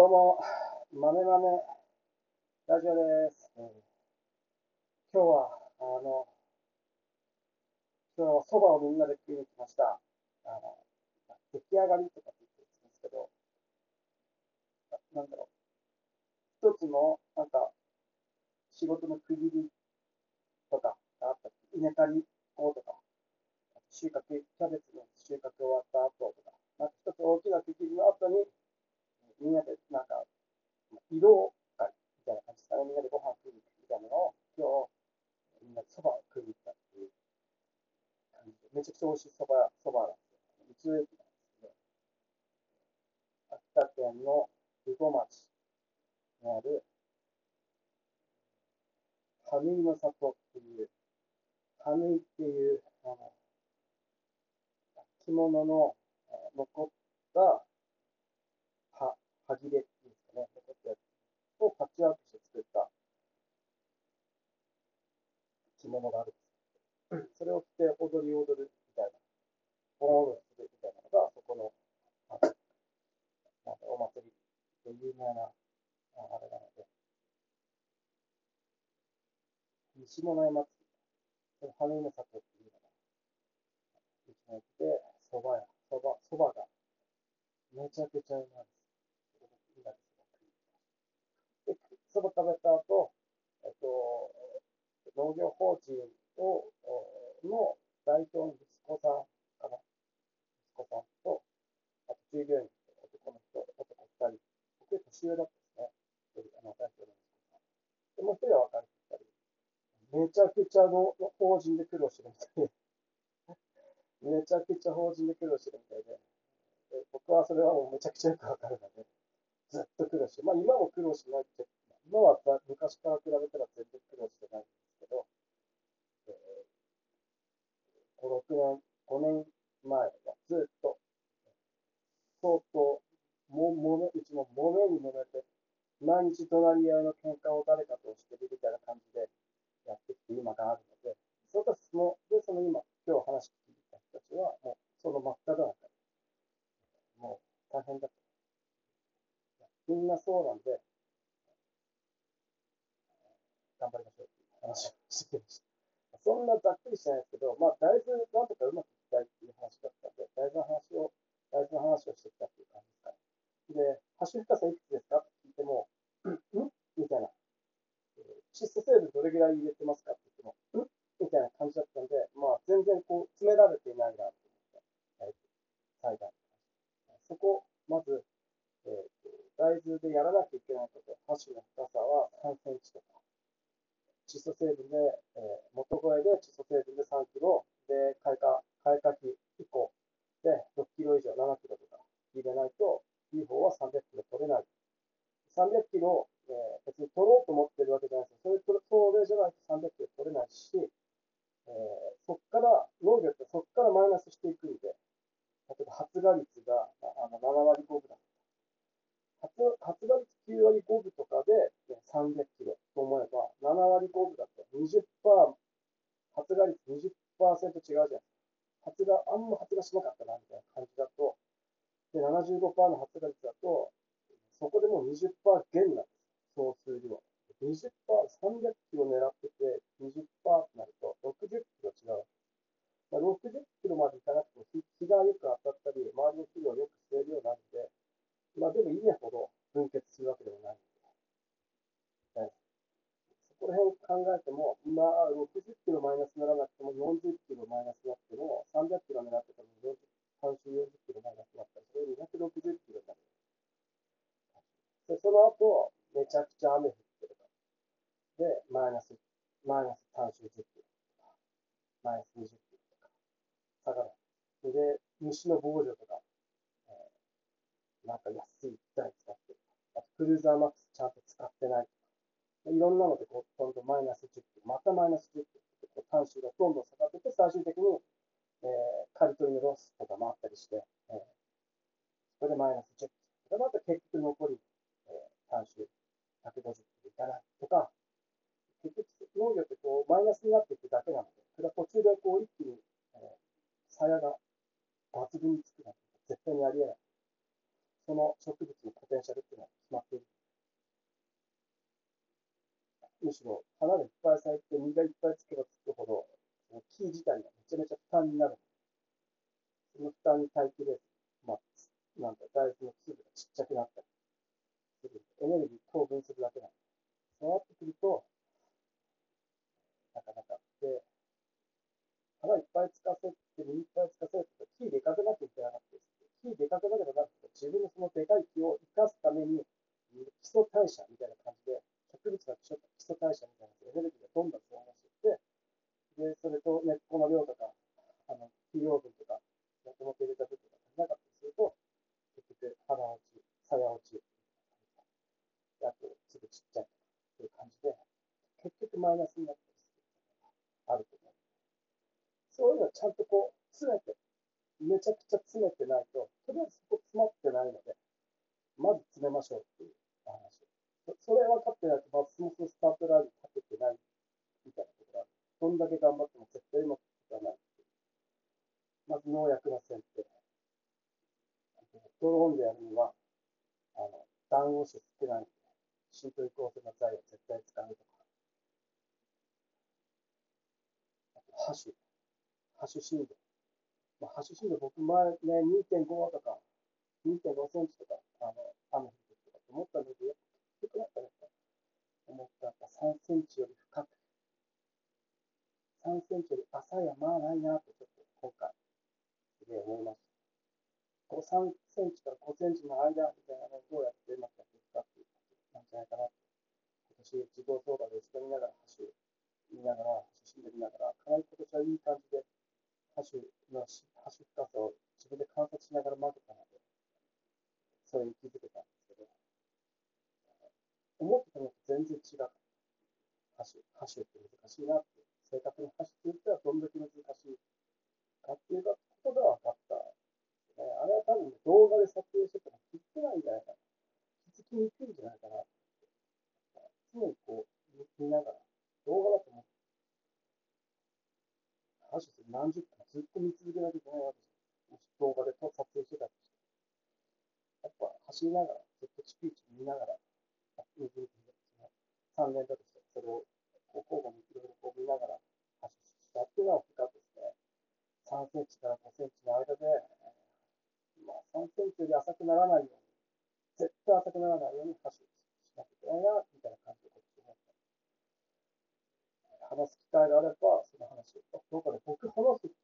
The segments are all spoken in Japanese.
どうも、まめまめラジオです。今日は、あの、今日そばをみんなで食いに来ました。あの、出来上がりとかって言ってるんですけど、ななんだろう、一つの、なんか、仕事の区切りとかがあった稲刈り後とか、収穫、キャベツの収穫終わった後とか、なんか一つ大きな区切りの後に、みんなでなんか、色会みたいな感じで、みんなでご飯食いに行くみたいなのを、今日、みんなでそばを食いに行ったっていう感じで、めちゃくちゃ美味しいそば、そばなんですよ。道の駅なんですけど、秋田県の羽後町にある、羽井の里っていう、羽井っていう、あの、着物のえー残った、は、はぎれっていうんですかね、残ったやつをパッチワークして作った着物があるんです。それを着て踊り踊るみたいな、盆踊りするみたいなのが、そこの、あなんかお祭りで有名な、ああれなので、西物山祭り、その羽の里っていうのが、道の駅で、そば屋、そば、そばが、めちゃくちゃうまいです。みんなでそば食、べた後、えっと、農業法人を、の代表の息子さんかな。息子さんと、あと従業員、男の人、男二人、僕より年上だったですね。あの代表の息子さん。で、もう一人は若い二人。めちゃくちゃの法人で苦労してるみたいで、めちゃくちゃ法人で苦労してるみたいで、で僕はそれはもうめちゃくちゃよくわかるので、ずっと苦労して、まあ今も苦労しないっ、今は昔から比べたら全然苦労してないんですけど、えー、5、年、5年前はずっと、相当、も、もめ、うちももめにもめて、毎日隣り合いの喧嘩を誰かとしてるみたいな感じでやってきて今があるので、それとその、で、その今、今日話聞いた人たちは、もうその真っ只中で、もう大変だった。みんなそうなんで、頑張りましょうっていう話をしてました。そんなざっくりしてないですけど、まあ、大豆なんとかうまくいきたいっていう話だったんで、大豆の話を、大豆の話をしてきたっていう感じですかね。で、ハッシュ深さいくつですかって聞いても、ん？みたいな。窒素成分どれぐらい入れてますかって言っても、ん？みたいな感じだったんで、まあ、全然こう、詰められていないなと思って、大豆、栽培。そこ、まず、えー、大豆でやらなきゃいけないこと、ハッシュの深さは3センチとか、窒素成分で、えー、元声で窒素成分で3キロ、で、開花、開花期以降で6キロ以上、7キロとか入れないと、UFO は300キロ取れない。300キロ、えー、別に取ろうと思ってるわけじゃないですよ。それ、それじゃないと300キロ取れないし、えー、そっから、農業ってそっからマイナスしていくんで、例えば発芽率があの7割5分だ発発芽率9割5分とかで300キロと思えば、7割5分だと20%、発芽率20%違うじゃないですか。発芽、あんま発芽しなかったな、みたいな感じだと、で、75%の発芽率だと、そこでもう20%減なんです。総数量。20%、300キロ狙ってて、20%ってなると60キロ違うわけです。60キロまでいかなくても日がよく当たったり、周りの肥料をよく吸えるようになるんで、まあでも稲ほど分血するわけでもない。こら辺考えても、まあ60キロマイナスにならなくても40キロマイナスになっても、300キロ狙ってても40、半周40キロマイナスになったら、それ260キロになる。で、その後、めちゃくちゃ雨降ってるから。で、マイナス、マイナス単周10キロとか、マイナス20キロとか、下がる。で、虫の防除とか、えー、なんか安い台使ってる、あとクルーザーマックスちゃんと使ってない、いろんなのでこう、どんどんマイナス10キロ、またマイナス10キロってこう単周がどんどん下がってて、最終的に、えー、刈り取りのロスとかもあったりして、えー、それでマイナス10キロ。それまた結局残り、えー、単周150キロいかないとか、結局農業ってこうマイナスになっていくだけなので、それは途中でこう一気に、えー、鞘が抜群につくなんて絶対にありえない。その植物のポテンシャルっていうのは決まっている。むしろ花がいっぱい咲いて実がいっぱいつけばつくほど、その木自体がめちゃめちゃ負担になる。その負担に耐えきれ、まあ、なんか大豆の粒がちっちゃくなったりする。エネルギー糖分するだけなんで。そうなってくると、なかなか。で、花いっぱいつかせて、実いっぱいつかせると、木でかくなっていけなかったです。木でかくなればなるほど、自分のそのでかい木を生かすために、基礎代謝みたいな感じで、植物が基礎代謝みたいなエネルギーがどんどん増加していって、で、それと根っこの量とか、あの、肥料分とか、もともと入れた分とか足りなかったりすると、結局、花落ち、鞘落ち、あと、すぐちっちゃいという感じで、結局マイナスになったりするあると思う。そういうのをちゃんとこう、詰めて、めちゃくちゃ詰めてないと、とりあえずそこ詰まってないので、まず詰めましょうっていう。分かってないと、まずそもそもスタートライン立ててないみたいなところある。どんだけ頑張っても絶対うまくいかないい。まず農薬の選定。ドローンでやるには、あの、暖をして少ないので、浸透移行性の材を絶対使うとか。あと、ハッシュ。ハッシュ振動。まあ、ハッシュ振動、僕前ね、2.5とか、2.5センチとか、あの、雨降るとかって思ったんだけど、結局なんかね、思ったら3センチより深く、3センチより浅いはまあないなとちょっと今回、すげえ思いました。この3センチから5センチの間みたいなのをどうやってうまくやっていくかっていうことなんじゃないかなと。今年、自動相場で後ろ見ながら、橋見ながら、橋で見ながら、かなり今年はいい感じで、橋の橋深さを自分で観察しながら混ぜたので、それに気づけたんですけど、思ってたのと全然違う。箸、箸って難しいなって、正確に箸って言ったらどんだけ難しいかっていうことが分かった。ね、あれは多分、動画で撮影してても気づけないんじゃないかな。気づきにくいんじゃないかなって。常にこう見ながら、動画だと思う。箸って何十分ずっと見続けなきゃいけないわけですよ。もし動画で撮影してたとして。やっぱ走りながら、ずっとチピチピ見ながら、3年だとして、それをこう交互にいろいろこう見ながら発信したっていうのは深くですね、3センチから5センチの間で、まあ、3センチより浅くならないように、絶対浅くならないように発信しなきゃいけないな、みたいな感じでこっち思った。話す機会があれば、その話を。どうかね、僕話す、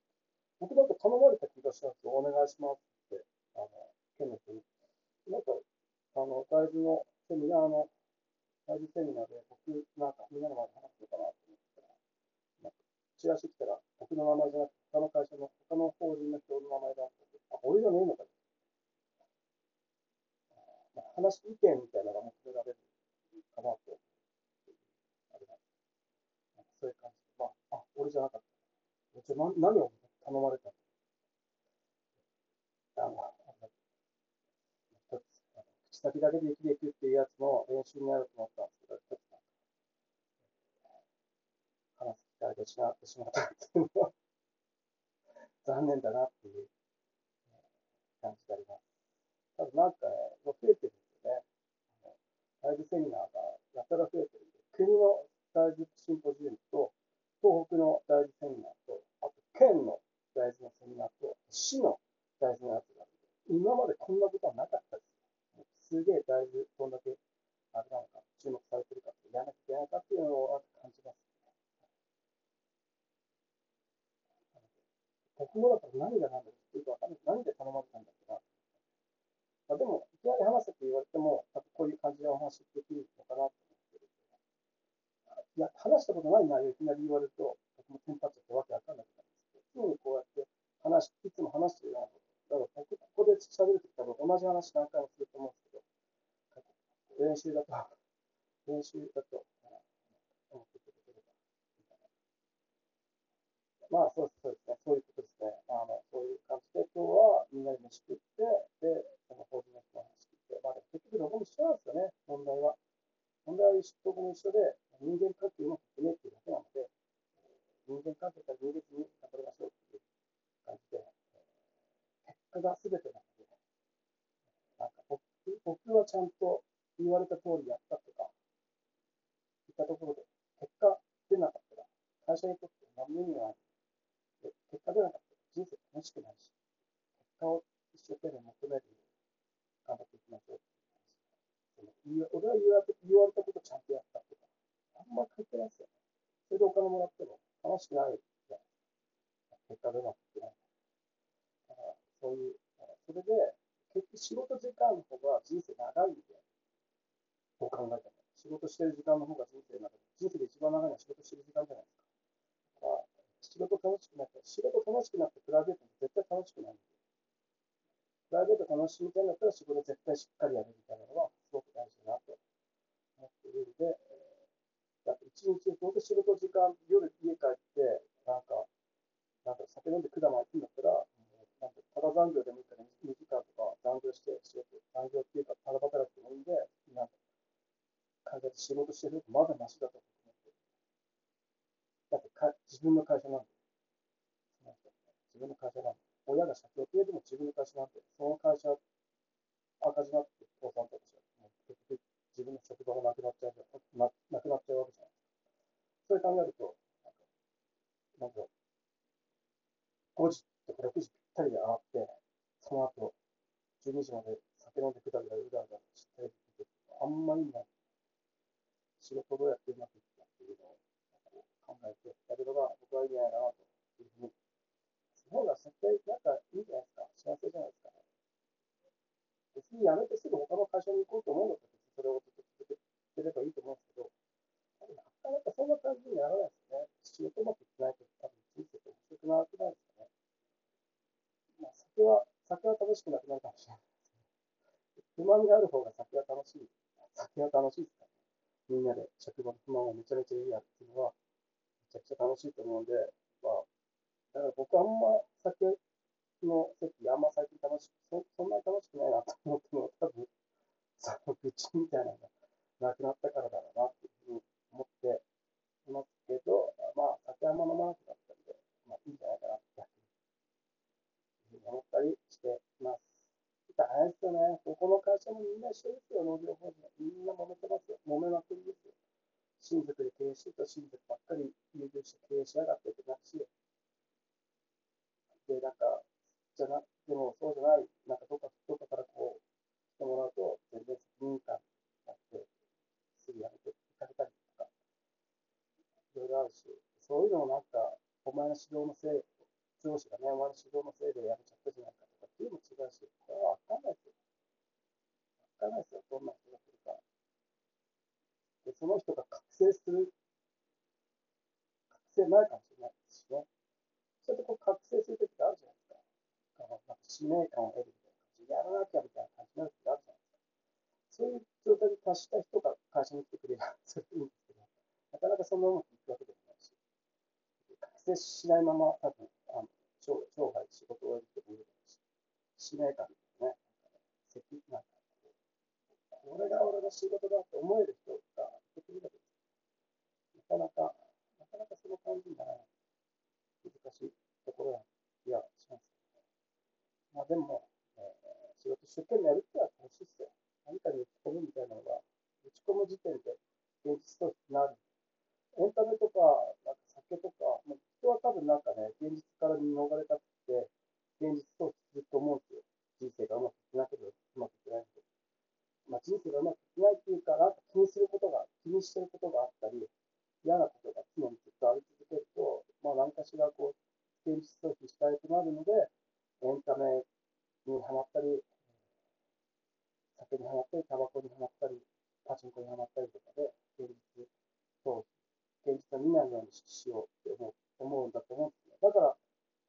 僕なんか頼まれた気がしたんですよ。お願いしますって、あの、県の人に。なんか、あの、大豆のセミナーのライブセミナーで僕、なんかみんなの前で話すのかなと思ったら、なんかチラシ来たら僕の名前じゃなくて、他の会社の、他の法人の人の名前だってあ、俺じゃねえのかよ。まあ、話、意見みたいなのが求められるかなと。あれなんそういう感じで、まあ、あ、俺じゃなかった。じゃ何何を頼まれたのあの口先だけで生きていくっていうやつの練習になると思ったんですけど、ちょっと話す機会で失ってしまったっていうのは残念だなっていう感じであります。ただなんかね、増えてるんですよね。ライブセミナーがやたら増えてるんで、国の大豆シンポジウムと、東北の大豆セミナーと、あと県の大豆のセミナーと、市の大豆のやつがあるんで、今までこんなことはなかったです。すげえだいぶどんだけあれなのか、注目されてるかって、やらなきゃいけないかっていうのを感じます、ね。国語だったら何が何だろうっていうか分かんない。何で頼まれたんだっけな。まあ、でも、いきなり話せって言われても、多分こういう感じでお話できるのかなと思ってるいや、話したことない内容いきなり言われると、僕もテンパっちゃってわけわかんなくなるんですけど、常にこうやって話、いつも話してるようなこと。だから僕、ここで喋るとき多分同じ話何回もすると思うんですけど、練習だと、練習だと、思っていただければいいかな。まあ、そうそうですね。そういうことですね。あの、そういう感じで、今日はみんなで飯食って、で、その法人の人の話聞いて、まあ、結局どこも一緒なんですよね、問題は。問題はどこも一緒で、人間関係も含めっていうだけなので、人間関係から人間に頑張りましょうっていう感じで、結果が全てなので、なんか僕僕はちゃんと言われた通りやったとか、言ったところで、結果出なかったら、会社にとって何の意味がない。で結果出なかったら人生楽しくないし、結果を一生懸命求めるように頑張っていきましょうってい。俺は言われ言われたことちゃんとやったとか、あんま関係ないですよね。それでお金もらっても楽しくないじゃ。結果出なくてない。だから、そういう、それで、結局仕事時間の方が人生長いんで、どう考えても。仕事してる時間の方が人生の中で、人生で一番長いのは仕事してる時間じゃないですか。か、仕事楽しくなって、仕事楽しくなってプライベートも絶対楽しくないんで、プライベート楽しみたいんだったら仕事絶対しっかりやるみたいなのはすごく大事だなと思っているんで、だって一日、本当仕事時間、夜家帰って、なんか、なんか酒飲んで管巻いてんだったら、なんかただ残業でもいいから2時間とか残業して仕事、残業っていうかただ働きでもいいんで、なんか会社で仕事してるとまだマシだと思って。だってか自分の会社なんで、自分の会社なんで、親が社長ってでも自分の会社なんで、その会社赤字になって倒産とかしたら、もう結局自分の職場がなくなっちゃうな、なくなっちゃうわけじゃないですか。それ考えると、なんか、なんか5時とか6時ぴったりで上がって、その後、12時まで酒飲んでくだぐだうだうだしてるってあんまりない。仕事どうやってうまくいくかっていうのを考えてやるのが僕はいいんじゃないかなというふうに。その方が絶対なんかいいんじゃないですか。幸せじゃないですかね。別に辞めてすぐ他の会社に行こうと思うんだったらそれをずっと続けてればいいと思うんですけど、なかなかそんな感じにならないですね。仕事うまくいってないと多分人生って面白くなくないですかね。まあ、酒は、酒は楽しくなくなるかもしれないですね。不満がある方が酒は楽しい。酒は楽しいですからね。みんなで職場の不満をめちゃめちゃ言い合うっていうのは、めちゃくちゃ楽しいと思うんで、まあ、だから僕あんま酒の席、あんま最近楽しく、そそんなに楽しくないなと思ってるのは、多分、その愚痴みたいなのがなくなったからだろうなっていうふうに思っていますけど、まあ、酒あんま飲まなくなったんで、まあいいんじゃないかなって思ったりしています。大変ですよね。ここの会社もみんな一緒ですよ、農業法人。みんな揉めてますよ。揉めまくりですよ。親族で経営してた親族ばっかり優遇して経営しやがってってなるし、で、なんか、じゃな、でもそうじゃない、なんかどっか、どっかからこう、来てもらうと、全然責任感があって、すぐやめて行かれたりとか、いろいろあるし、そういうのもなんか、お前の指導のせい、上司がね、お前の指導のせいでやめちゃったじゃないかとかっていうのも違うし、これはわかんないですよ。わかんないですよ、どんな人が来るか。で、その人が覚醒する、覚醒ないかもしれないですしね。それでこう覚醒するときってあるじゃないですか。あのなんか使命感を得るみたいな感じで、やらなきゃみたいな感じになる時あるじゃないですか。そういう状態に達した人が会社に来てくれれば、それでいいんですけど、なかなかそのうまくいくわけでもないし、覚醒しないまま、多分あの生生涯仕事をやる人もいるだろうし、使命感ですね、なんかね、責なんかこれが俺の仕事だと思える人がいてくれるわけです。なかなか、なかなかその感じにならない。難しいところな気がしますけどね。まあでも、えー、仕事一生懸命やるってのは楽しいっすよ。何かに打ち込むみたいなのが、打ち込む時点で現実逃避になる。エンタメとか、なんか酒とか、もう人は多分なんかね、現実から逃れたくて、現実逃避すると思うんですよ。人生がうまくいってなければうまくいってないんで。まあ、人生がうまくいってないっていうか、なんか気にすることが、気にしてることがあったり、嫌なことが常にずっとあり続けると、まあ、何かしらこう、現実逃避したいとなるので、エンタメにはまったり、酒にはまったり、タバコにはまったり、パチンコにはまったりとかで、現実逃避、現実を見ないようにしようって思う思うんだと思うんですね。だから、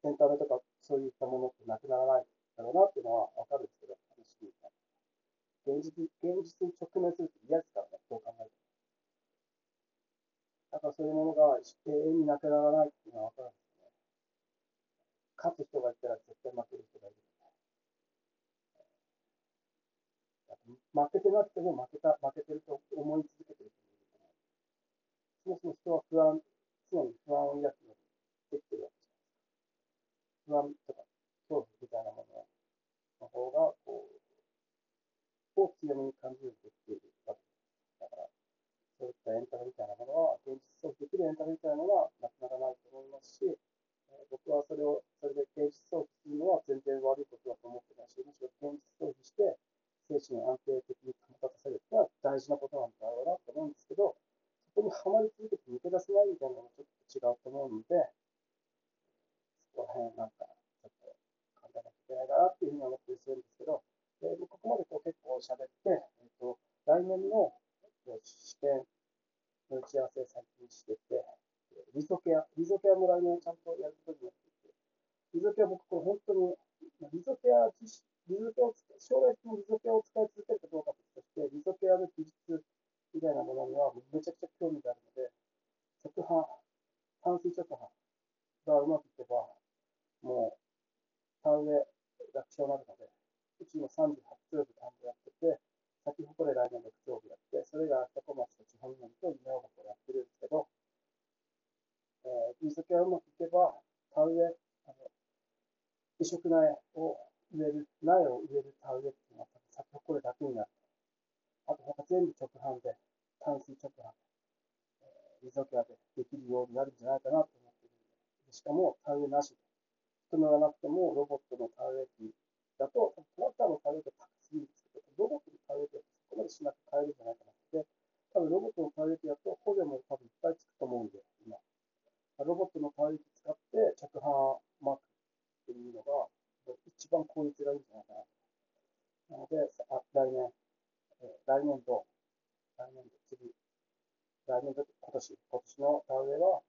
エンタメとかそういったものってなくならないだろうなっていうのはわかるんですけど、話聞いて。現実、現実に直面するって嫌ですからね、そう考えると。だからそういうものが永遠になくならないっていうのは分かるんですね。勝つ人がいたら絶対負ける人がいる負けてなくても負けた、負けてると思い続けて思う。そもそも人は不安、常に不安を抱くようにできてるわけじゃないですか。不安とか恐怖みたいなものの方が、こう、を強めに感じるできているわけです。だから、そういったエンタメみたいなものは、現実逃避できるエンタメみたいなものはなくならないと思いますし、え僕はそれを、それで現実逃避するのは全然悪いことだと思ってないし、むしろ現実逃避して、精神安定的に保たせるのは大事なことなんだろうなと思うんですけど、こにはまり続けて抜け出せないみたいなのもちょっと違うと思うので、そこら辺なんか、ちょっと考えなきゃいけないかなっていうふうに思ってるするんですけど、でここまでこう結構喋って、えっと、来年の試験の打ち合わせ最近してて、リゾケア、リゾケアも来年ちゃんとやることになっていて、リゾケア僕これ本当に、リゾケア、リゾケアを、将来的にリゾケアを使い続けるかどうかとして、リゾケアの技術みたいなものにはめちゃくちゃ興味があるので、直販、淡水直販がうまくいけば、もう、田植え楽勝になるので、うちも38丁部田んぼやってて、先ほどで来年6丁部やって、それが秋田小町と地方南と稲尾箱やってるんですけど、えー、水気がうまくいけば、田植え、あの移植苗を植える、苗を植える田植えっていうのは、先ほどだけになる。あと他全部直販で、淡水直販で、えー、水気でできるようになるんじゃないかなと思っているので、しかも田植えなしで、人がなくてもロボットの田植え機だと、トラクターの田植え機高すぎるんですけど、ロボットの田植え機はそこまでしなくて買えるんじゃないかなで、多分ロボットの田植え機だと補助も多分いっぱいつくと思うんで、今。ロボットの田植え機使って着販マークっていうのが一番効率がいいんじゃないかな。なので、あ来年、来年度、来年度、次、来年度、今年、今年の田植えは、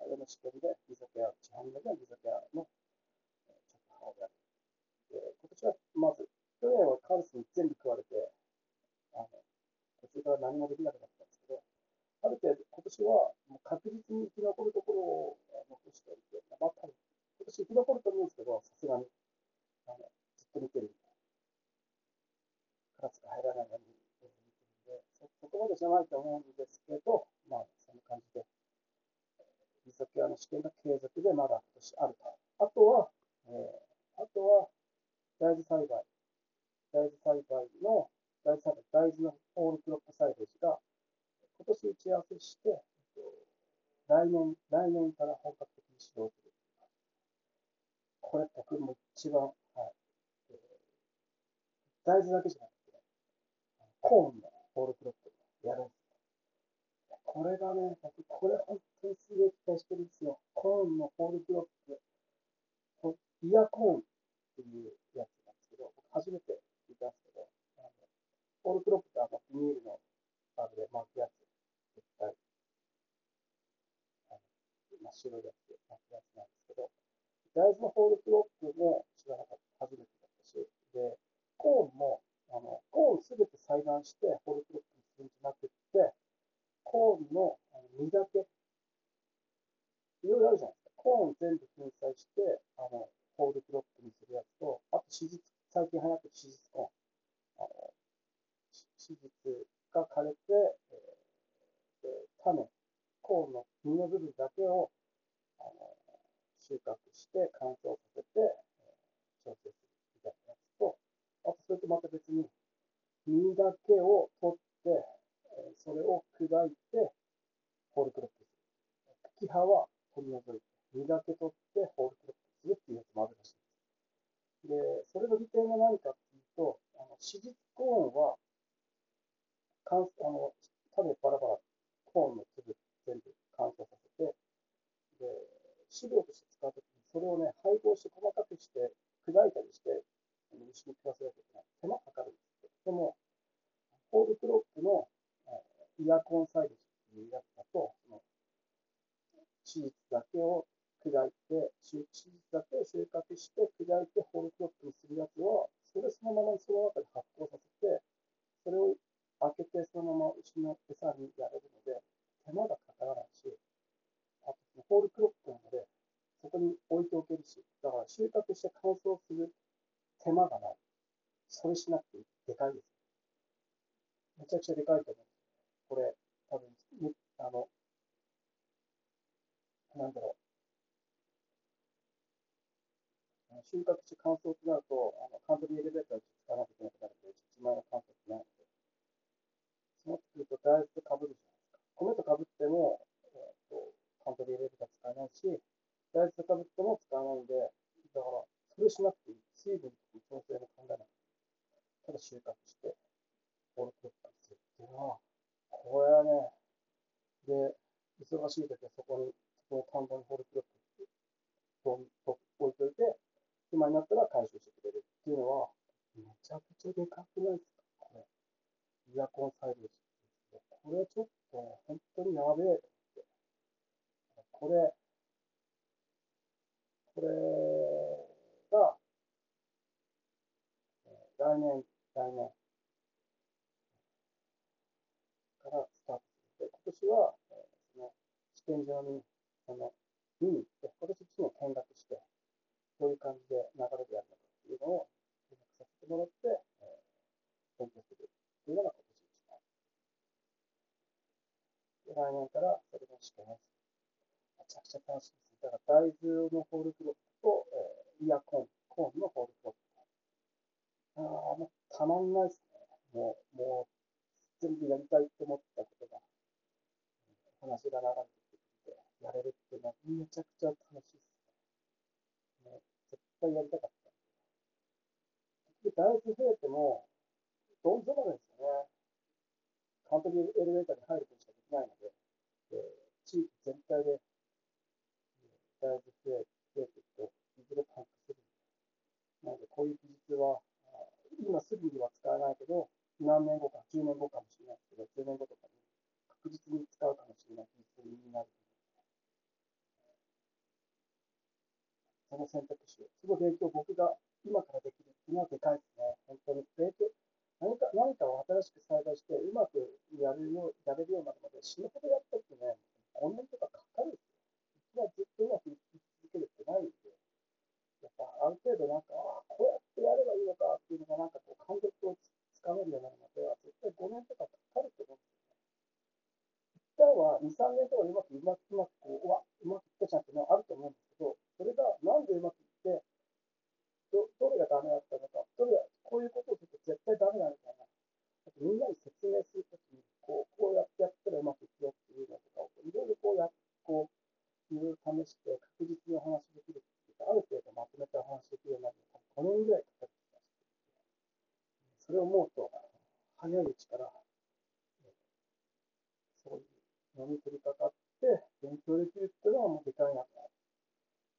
あれの試験で、リゾケア、市販でリゾケアの着販をやる。で、今年はまず、去年はカルスに全部食われて、あの、途中から何もできなくなったんですけど、ある程度、今年はもう確実に生き残るところを残しておいて、まあ、多分、今年生き残ると思うんですけど、さすがに、あの、ずっと見てるんで、カラスが入らないように見てるんで、そこまでじゃないと思うんですけど、まあ、そんな感じで、リゾケアの試験が継続でまだ今年あると。あとは、えー、あとは、大豆栽培、大豆栽培の、大豆栽培、大豆のオールクロップ栽培が、今年打ち合わせして、来年、来年から本格的に指導する。これ、僕も一番、はいえー、大豆だけじゃなくて、コーンのオールクロップやるんですよ。これがね、僕、これ本当にすげえ期待してるんですよ。コーンのオールクロップ、イヤコーンっていうやつなんですけど、僕初めて聞いたんですけど、あのオールクロップってあのビニールのあれで巻くやつ、絶対、あの真っ白いやつで巻くやつなんですけど、大豆のホールクロップも知らなかった、初めてだったし、で、コーンも、あのコー対談してホルクロップにするんじゃなくって、コーンのあの実だけ、いろいろあるじゃないですか。コーン全部粉砕して、あの、ホールクロップにするやつと、あと、史実、最近流行ってる史実コーン。あの、史実が枯れて、えー、で種、コーンの実の部分だけをあの収穫して乾燥させて、えー、調整するみたいなやつと、あと、それとまた別に、実だけを取って、えー、それを砕いて、ホールクロップする。茎葉は取り除いて、実だけ取ってホールクロップするっていうやつもあるらしいです。で、それの利点が何かっていうと、あの、史実コーンは、かんあの種バラバラ、コーンの粒全部乾燥させて、で、飼料として使うときに、それをね、配合して細かくして、砕いたりして、牛に食わせなきゃいけない。手間かかるんですけど、でも、ホールクロックの、イヤコンサイドっていうやつだと、その、史実だけを砕いて、手術だけを収穫して、砕いてホールクロップにするやつは、それをそのままその中で発酵させて、それを開けてそのまま牛の餌にやれるので、手間がかからないし、あとホールクロップなので、そこに置いておけるし、だから収穫して乾燥する手間がない。それしなくていい。でかいです。めちゃくちゃでかいと思うこれ、多分、あの、なんだろう収穫して乾燥ってなると、あのトリーエレベーターを使わなきゃいけなくなるので、自前の乾燥ってないので、そうなってくると大豆とかぶるじゃないですか。米とかぶっても、えーと、カントリーエレベーター使えないし、大豆とかぶっても使わないんで、だから、それしなくていい。水分と調整も考えない。ただ収穫して、ボールクロックするっていうのは、これはね、で、忙しい時はそこに、そこを簡単にホールクロック置いといて、今になったら回収してくれるっていうのは、めちゃくちゃでかくないですか、これ。イヤコンサイズですこれちょっと、本当にやべえって。これ、これが、来年、来年からスタートする。で、今年は、えーその試験場に、その、見に行って、今年1年見学して、どういう感じで流れでやるのかっていうのを見学させてもらって、えー勉強するっていうのが今年1年。で、来年からそれの試験をす。めちゃくちゃ楽しいです。だから大豆のホールクロップと、えーイヤコン、コーンのホールクロップ。ああ、もうたまん。ないですね。もう、もう、全部やりたいって思ったことが、話が流れてきて、やれるっていうのはめちゃくちゃ楽しいですね。もう絶対やりたかった。で、大豆増えても、どん底なんですよね。カントリーエレベーターに入ることしかできないので、えー地域全体で、えー大豆増え増えていくと、いずれパンクするんで。なので、こういう技術は、あー今すぐには使えないけど、何年後か、10年後かもしれないですけど、10年後とかに確実に使うかもしれない技術になる。その選択肢を、その勉強を僕が今からできるっていうのはでかいですね。本当に。勉強、何か、何かを新しく栽培して、うまくやるよう、やれるようになるまで死ぬほどやったってね、5年とかかかるんですよ。いきなりずっとうまくいき続けるってないんで、やっぱある程度なんか、ああ、こうやってやればいいのかっていうのがなんかこう感覚をつかめるようになるまでは、絶対5年とかかかると思うんですよね。一旦は2、3年とかうまく、うまく、うまくこう、うわ、うまくいったじゃんっていうのはあると思うんですけど、それがなんでうまくいって、どどれがダメだったのか、どれがこういうことをすると絶対ダメだみたいな、あとみんなに説明するときに、こう、こうやってやったらうまくいくよっていうのとかを、いろいろこうやっこう、いろいろ試して確実にお話しできるっていうか、ある程度まとめてお話しできるようになるのに、5年ぐらいかかる気がしていて、それを思うと、早いうちから、えーそういうのに取り掛かって、勉強できるっていうのはもうでかいなと、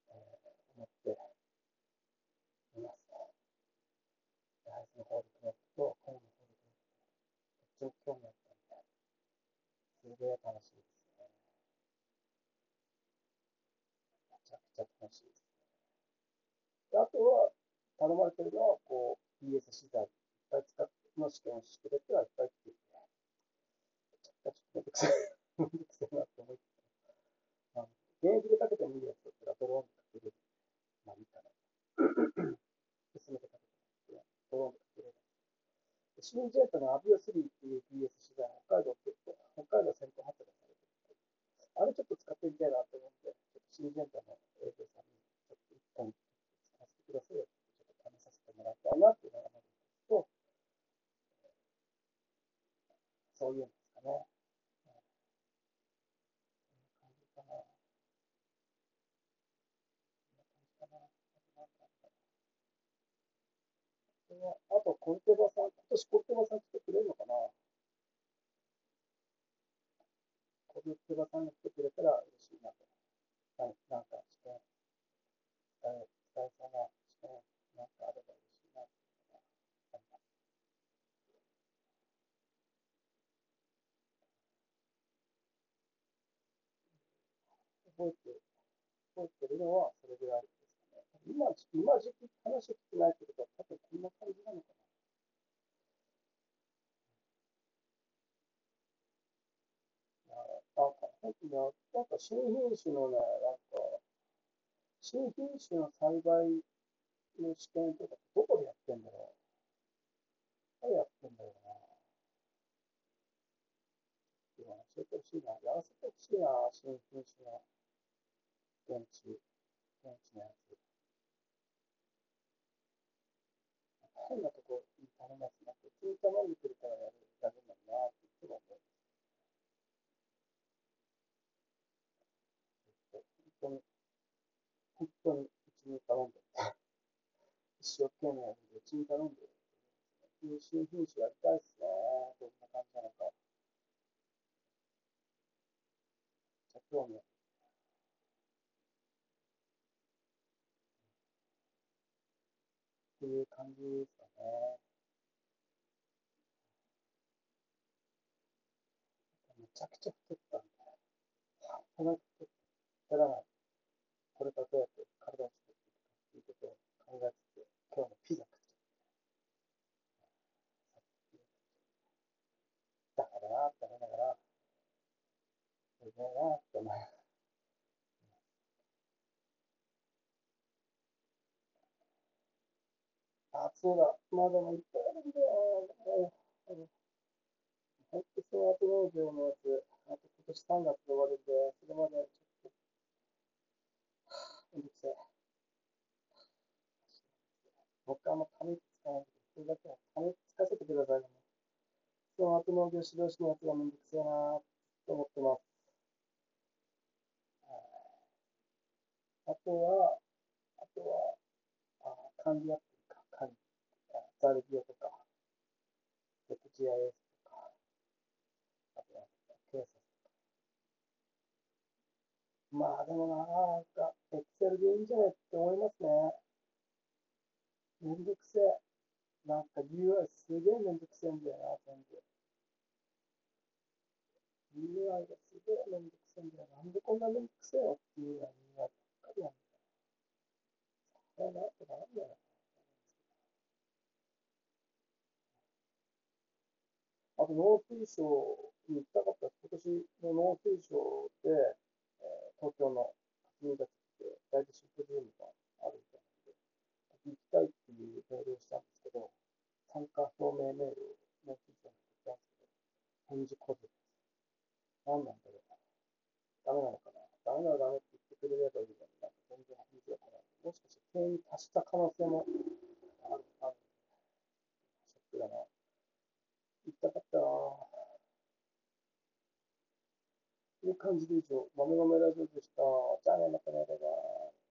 えー思っています。大豆のホールクロップとコーンのホールクロップ、どっちも興味あったんで、すげえ楽しいですね。めちゃくちゃ楽しいですね。であとは、頼まれてるのは、こう、BS 資材、いっぱい使って、の試験をしてくれてはいっぱい来ていて、ちょっとめんどくさい、めんどくさいなって思いつつあの現役でかけてもいいやつだったらドローンでかける。まあいいかな。進めてかけても、ドローンでかけれる。でシンジェントのアビオ3っていう BS 資材、北海道って、北海道先行発売されてる。あれちょっと使ってみたいなと思って、ちょっとシンジェントの営業さんに、ちょっと一本使わせてくださいよって、ちょっと試させてもらいたいなっていうのがまず一つと、そういうんですかね。うんそんな感じかな。そんな感じかな。あとなんかあったかなあとはあと、コルテバさん、今年コルテバさん来てくれるのかなコルテバさんが来てくれたら嬉しいなと。はい、なんか試験、使え、使えそうな試験、なんかあれば嬉しいなっていうのがあります。覚えて、覚えてるのはそれぐらいですかね。今、今時期話を聞いてないってことは多分こんな感じなのかな。なんか、本当に、なんか新品種のね、なんか、新品種の栽培の試験とかってどこでやってんだろう誰やってんだろうな。教えてほしいな。やらせてほしいな、新品種の現地、現地のやつ。変なとこに頼まずなく、普通に頼んでくれたらやる、やるのになっていつも思う。本当に、本当にうちに頼んでる。一生懸命やるんで、うちに頼んでる。いう新品種やりたいっすね。どんな感じなのか。ちょっと興味あっていう感じですかね。めちゃくちゃ太ったんで、半端なく太ったら、これからどうやって体を作っていくかっていうことを考えつつ、今日のピザ食っちゃった。だからなって思いながら、すげえなって思いながら。あ、そうだ。まだもいっぱいあるんだよ。もう、あの、ほんとスマート農業のやつ、あと今年3月で終わるんで、それまでちょっと、めんどくせえ。僕はあんま紙使わないけど、それだけは紙つかせてくださいね。スマート農業指導士のやつがめんどくせえなと思ってます。あとは、あとは、あ管理アップ、あザルビオとか、ZGIS とか、あとは、ケーサスとか。まあでもな、なんか、Excel でいいんじゃないって思いますね。めんどくせえ。なんか UI すげえめんどくせえんだよな、全部。UI がすげえめんどくせえんだよ。なんでこんなめんどくせえのっていうような UI ばっかりなんだよ。それなんとかなんだよ。あと、農水省に行きたかったです。今年の農水省で、えー東京の霞が関で大体シンポジウムがあるみたいなんで、行きたいっていうメールをしたんですけど、参加表明メールを農水省に送ったんですけど、返事来ずです。何なんだろうな。ダメなのかな。ダメならダメって言ってくれればいいのに、なんか全然返事が来ない。もしかして経営に達した可能性もある、ある。ショックだな。行きたかったなという感じで以上、豆豆ラジオでした。じゃあね、またね、バイバイ。